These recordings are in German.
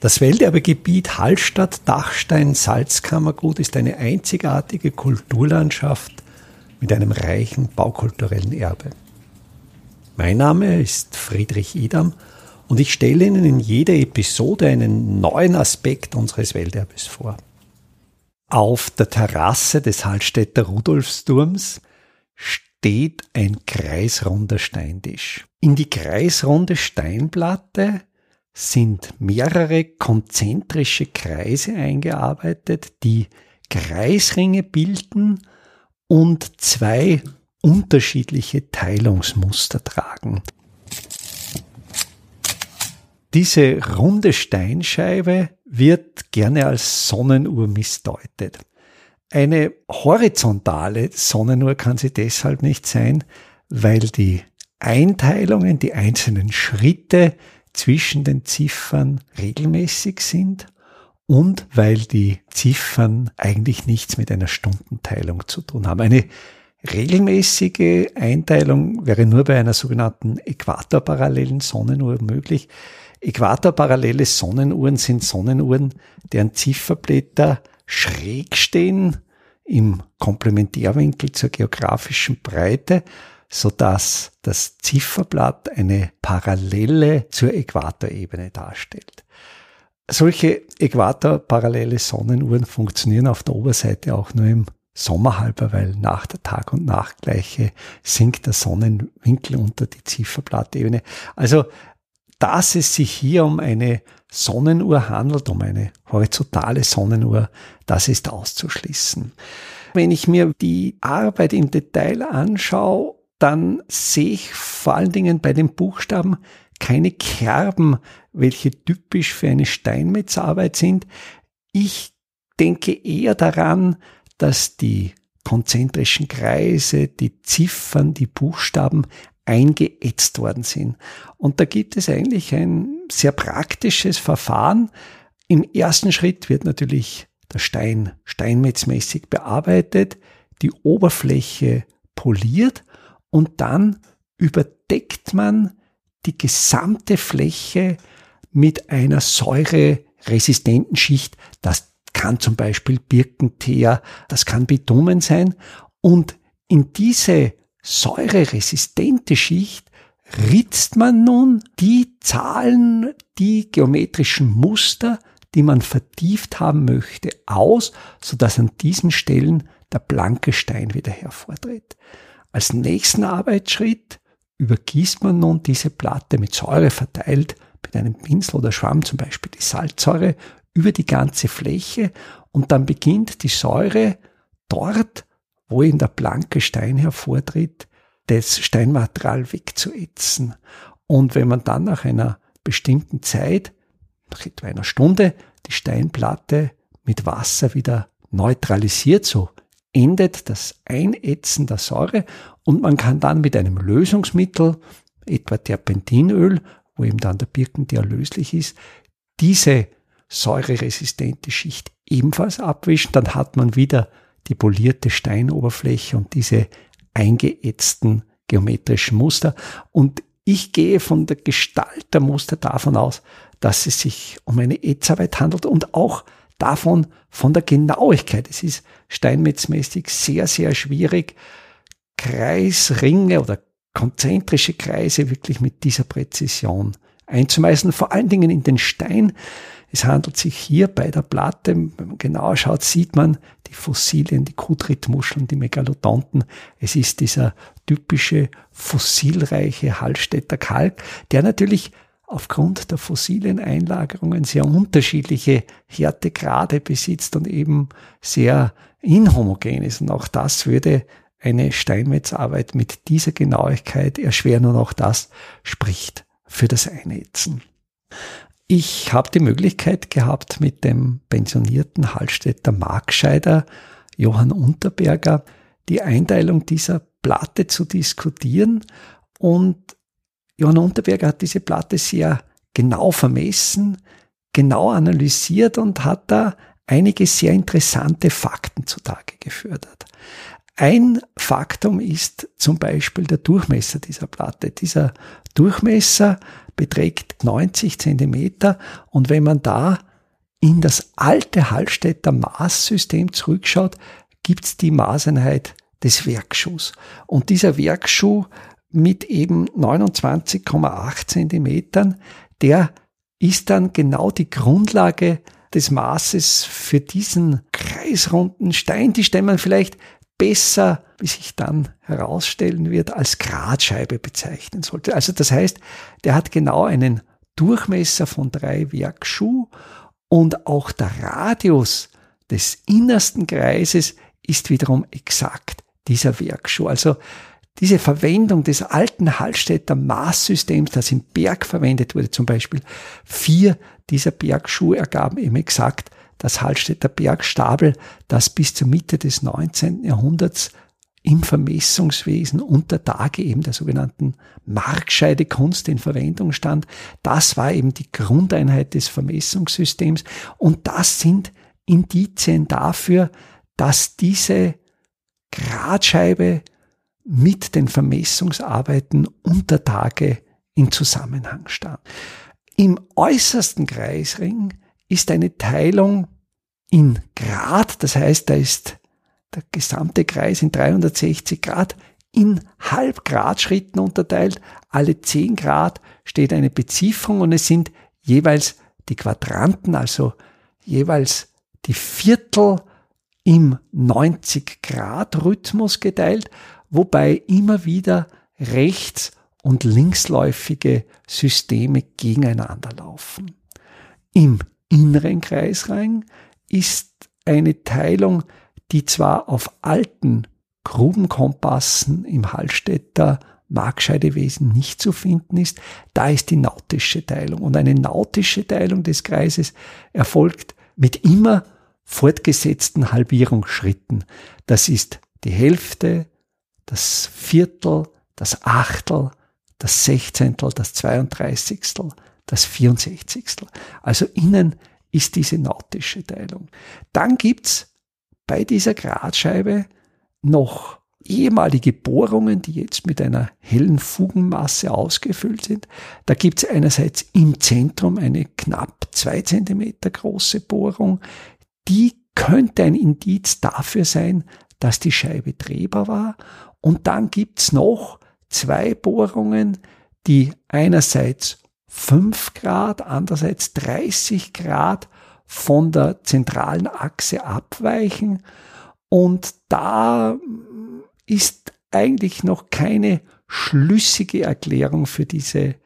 Das Welterbegebiet Hallstatt-Dachstein-Salzkammergut ist eine einzigartige Kulturlandschaft mit einem reichen baukulturellen Erbe. Mein Name ist Friedrich Idam und ich stelle Ihnen in jeder Episode einen neuen Aspekt unseres Welterbes vor. Auf der Terrasse des Hallstätter Rudolfsturms steht ein kreisrunder Steintisch. In die kreisrunde Steinplatte sind mehrere konzentrische Kreise eingearbeitet, die Kreisringe bilden und zwei unterschiedliche Teilungsmuster tragen. Diese runde Steinscheibe wird gerne als Sonnenuhr missdeutet. Eine horizontale Sonnenuhr kann sie deshalb nicht sein, weil die Einteilungen, die einzelnen Schritte zwischen den Ziffern regelmäßig sind und weil die Ziffern eigentlich nichts mit einer Stundenteilung zu tun haben. Eine regelmäßige Einteilung wäre nur bei einer sogenannten äquatorparallelen Sonnenuhr möglich. Äquatorparallele Sonnenuhren sind Sonnenuhren, deren Zifferblätter schräg stehen im Komplementärwinkel zur geografischen Breite so dass das Zifferblatt eine Parallele zur Äquatorebene darstellt. Solche äquatorparallele Sonnenuhren funktionieren auf der Oberseite auch nur im Sommerhalber, weil nach der Tag- und Nachtgleiche sinkt der Sonnenwinkel unter die Zifferblattebene. Also, dass es sich hier um eine Sonnenuhr handelt, um eine horizontale Sonnenuhr, das ist auszuschließen. Wenn ich mir die Arbeit im Detail anschaue, dann sehe ich vor allen Dingen bei den Buchstaben keine Kerben, welche typisch für eine Steinmetzarbeit sind. Ich denke eher daran, dass die konzentrischen Kreise, die Ziffern, die Buchstaben eingeätzt worden sind. Und da gibt es eigentlich ein sehr praktisches Verfahren. Im ersten Schritt wird natürlich der Stein steinmetzmäßig bearbeitet, die Oberfläche poliert und dann überdeckt man die gesamte Fläche mit einer säureresistenten Schicht. Das kann zum Beispiel Birkenteer, das kann Bitumen sein. Und in diese säureresistente Schicht ritzt man nun die Zahlen, die geometrischen Muster, die man vertieft haben möchte, aus, sodass an diesen Stellen der blanke Stein wieder hervortritt. Als nächsten Arbeitsschritt übergießt man nun diese Platte mit Säure verteilt, mit einem Pinsel oder Schwamm, zum Beispiel die Salzsäure, über die ganze Fläche und dann beginnt die Säure dort, wo eben der blanke Stein hervortritt, das Steinmaterial wegzuätzen. Und wenn man dann nach einer bestimmten Zeit, nach etwa einer Stunde, die Steinplatte mit Wasser wieder neutralisiert, so endet das Einätzen der Säure und man kann dann mit einem Lösungsmittel, etwa Terpentinöl, wo eben dann der Birkenteer löslich ist, diese säureresistente Schicht ebenfalls abwischen. Dann hat man wieder die polierte Steinoberfläche und diese eingeätzten geometrischen Muster. Und ich gehe von der Gestalt der Muster davon aus, dass es sich um eine Ätzarbeit handelt und auch davon, von der Genauigkeit. Es ist steinmetzmäßig sehr, sehr schwierig, Kreisringe oder konzentrische Kreise wirklich mit dieser Präzision einzumeisen, vor allen Dingen in den Stein. Es handelt sich hier bei der Platte, wenn man genauer schaut, sieht man die Fossilien, die Kudritmuscheln, die Megalodonten. Es ist dieser typische fossilreiche Hallstätter Kalk, der natürlich aufgrund der fossilen Einlagerungen sehr unterschiedliche Härtegrade besitzt und eben sehr inhomogen ist. Und auch das würde eine Steinmetzarbeit mit dieser Genauigkeit erschweren und auch das spricht für das Einätzen. Ich habe die Möglichkeit gehabt, mit dem pensionierten Hallstätter Markscheider Johann Unterberger die Einteilung dieser Platte zu diskutieren und Johann Unterberger hat diese Platte sehr genau vermessen, genau analysiert und hat da einige sehr interessante Fakten zutage gefördert. Ein Faktum ist zum Beispiel der Durchmesser dieser Platte. Dieser Durchmesser beträgt beträgt 90 Zentimeter und wenn man da in das alte Hallstätter Maßsystem zurückschaut, gibt's die Maßeinheit des Werkschuhs. Und dieser Werkschuh mit eben 29,8 Zentimetern, der ist dann genau die Grundlage des Maßes für diesen kreisrunden Stein. Die man vielleicht besser, wie sich dann herausstellen wird, als Gradscheibe bezeichnen sollte. Also das heißt, der hat genau einen Durchmesser von drei Werkschuh und auch der Radius des innersten Kreises ist wiederum exakt dieser Werkschuh. Also diese Verwendung des alten Hallstätter Maßsystems, das im Berg verwendet wurde, zum Beispiel vier dieser Bergschuhe ergaben eben exakt das Hallstätter Bergstapel, das bis zur Mitte des 19. Jahrhunderts im Vermessungswesen unter Tage eben der sogenannten Markscheidekunst in Verwendung stand. Das war eben die Grundeinheit des Vermessungssystems und das sind Indizien dafür, dass diese Gradscheibe mit den Vermessungsarbeiten unter Tage in Zusammenhang stand. Im äußersten Kreisring ist eine Teilung in Grad, das heißt, da ist der gesamte Kreis in 360 Grad in Halbgradschritten unterteilt. Alle 10 Grad steht eine Bezifferung und es sind jeweils die Quadranten, also jeweils die Viertel im 90 Grad Rhythmus geteilt, wobei immer wieder rechts und linksläufige Systeme gegeneinander laufen. Im inneren Kreisring ist eine Teilung, die zwar auf alten Grubenkompassen im Hallstätter Markscheidewesen nicht zu finden ist, da ist die nautische Teilung. Und eine nautische Teilung des Kreises erfolgt mit immer fortgesetzten Halbierungsschritten. Das ist die Hälfte, das Viertel, das Achtel, das Sechzehntel, das Zweiunddreißigstel, das Vierundsechzigstel. Also innen ist diese nautische Teilung. Dann gibt's bei dieser Gradscheibe noch ehemalige Bohrungen, die jetzt mit einer hellen Fugenmasse ausgefüllt sind. Da gibt's einerseits im Zentrum eine knapp zwei Zentimeter große Bohrung. Die könnte ein Indiz dafür sein, dass die Scheibe drehbar war. Und dann gibt's noch zwei Bohrungen, die einerseits 5 Grad, andererseits 30 Grad von der zentralen Achse abweichen. Und da ist eigentlich noch keine schlüssige Erklärung für diese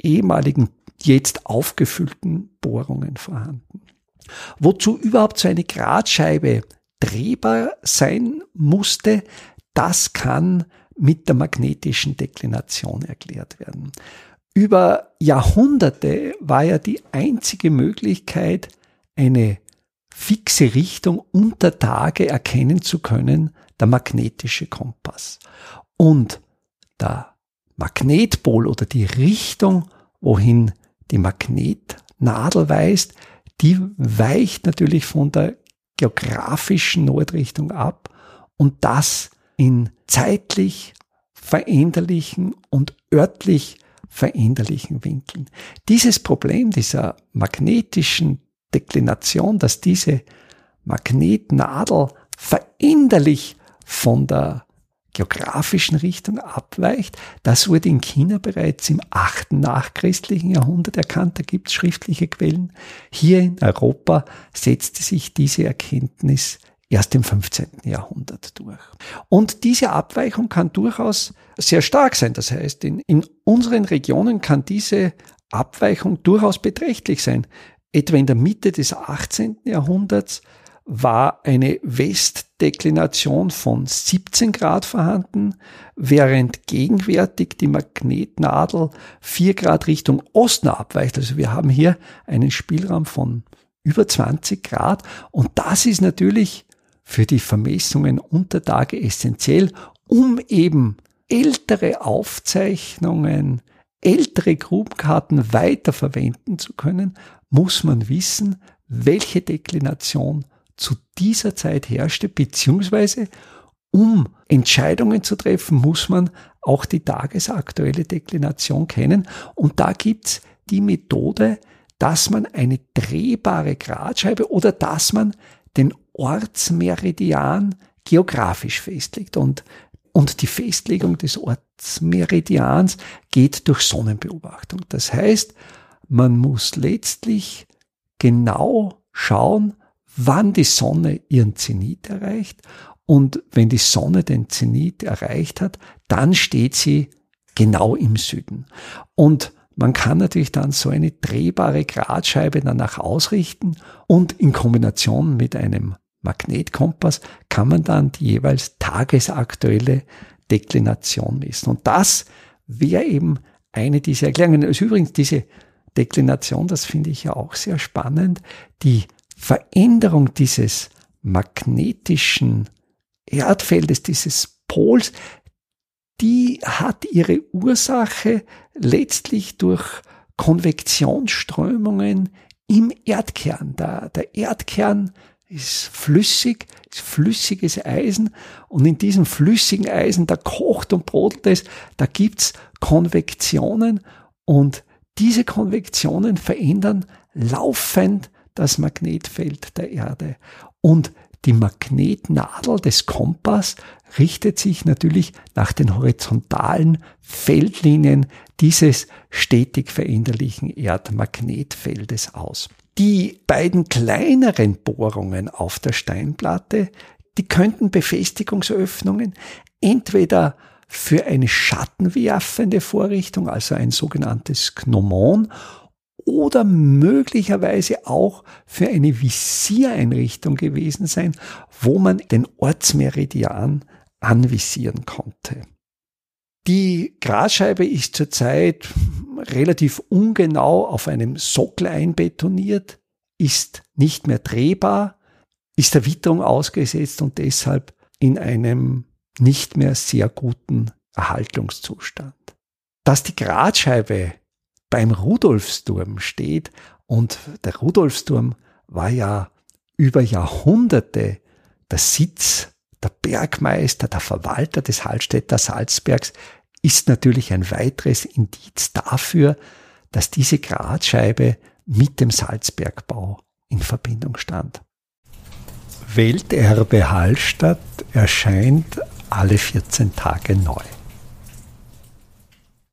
ehemaligen, jetzt aufgefüllten Bohrungen vorhanden. Wozu überhaupt so eine Gradscheibe drehbar sein musste, das kann mit der magnetischen Deklination erklärt werden. Über Jahrhunderte war ja die einzige Möglichkeit, eine fixe Richtung unter Tage erkennen zu können, der magnetische Kompass. Und der Magnetpol oder die Richtung, wohin die Magnetnadel weist, die weicht natürlich von der geografischen Nordrichtung ab und das in zeitlich veränderlichen und örtlich veränderlichen Winkeln. Dieses Problem dieser magnetischen Deklination, dass diese Magnetnadel veränderlich von der geografischen Richtung abweicht. Das wurde in China bereits im achten nachchristlichen Jahrhundert erkannt. Da gibt es schriftliche Quellen. Hier in Europa setzte sich diese Erkenntnis erst im 15. Jahrhundert durch. Und diese Abweichung kann durchaus sehr stark sein. Das heißt, in, in unseren Regionen kann diese Abweichung durchaus beträchtlich sein. Etwa in der Mitte des 18. Jahrhunderts war eine Westdeklination von 17 Grad vorhanden, während gegenwärtig die Magnetnadel 4 Grad Richtung Osten abweicht. Also wir haben hier einen Spielraum von über 20 Grad und das ist natürlich für die Vermessungen unter Tage essentiell, um eben ältere Aufzeichnungen, ältere Grubenkarten weiterverwenden zu können, muss man wissen, welche Deklination zu dieser Zeit herrschte, beziehungsweise um Entscheidungen zu treffen, muss man auch die tagesaktuelle Deklination kennen. Und da gibt's die Methode, dass man eine drehbare Gradscheibe oder dass man den Ortsmeridian geografisch festlegt. Und, und die Festlegung des Ortsmeridians geht durch Sonnenbeobachtung. Das heißt, man muss letztlich genau schauen, wann die Sonne ihren Zenit erreicht. Und wenn die Sonne den Zenit erreicht hat, dann steht sie genau im Süden. Und man kann natürlich dann so eine drehbare Gradscheibe danach ausrichten und in Kombination mit einem Magnetkompass kann man dann die jeweils tagesaktuelle Deklination messen. Und das wäre eben eine dieser Erklärungen. Übrigens diese Deklination, das finde ich ja auch sehr spannend, die Veränderung dieses magnetischen Erdfeldes, dieses Pols, die hat ihre Ursache letztlich durch Konvektionsströmungen im Erdkern. Der, der Erdkern ist flüssig, ist flüssiges Eisen und in diesem flüssigen Eisen, da kocht und brodelt es, da gibt's Konvektionen und diese Konvektionen verändern laufend das Magnetfeld der Erde. Und die Magnetnadel des Kompass richtet sich natürlich nach den horizontalen Feldlinien dieses stetig veränderlichen Erdmagnetfeldes aus. Die beiden kleineren Bohrungen auf der Steinplatte, die könnten Befestigungsöffnungen entweder für eine schattenwerfende Vorrichtung, also ein sogenanntes Gnomon, oder möglicherweise auch für eine Visiereinrichtung gewesen sein, wo man den Ortsmeridian anvisieren konnte. Die Grasscheibe ist zurzeit relativ ungenau auf einem Sockel einbetoniert, ist nicht mehr drehbar, ist der Witterung ausgesetzt und deshalb in einem nicht mehr sehr guten Erhaltungszustand. Dass die Gradscheibe beim Rudolfsturm steht und der Rudolfsturm war ja über Jahrhunderte der Sitz der Bergmeister, der Verwalter des Hallstätter Salzbergs, ist natürlich ein weiteres Indiz dafür, dass diese Gradscheibe mit dem Salzbergbau in Verbindung stand. Welterbe Hallstatt erscheint alle 14 Tage neu.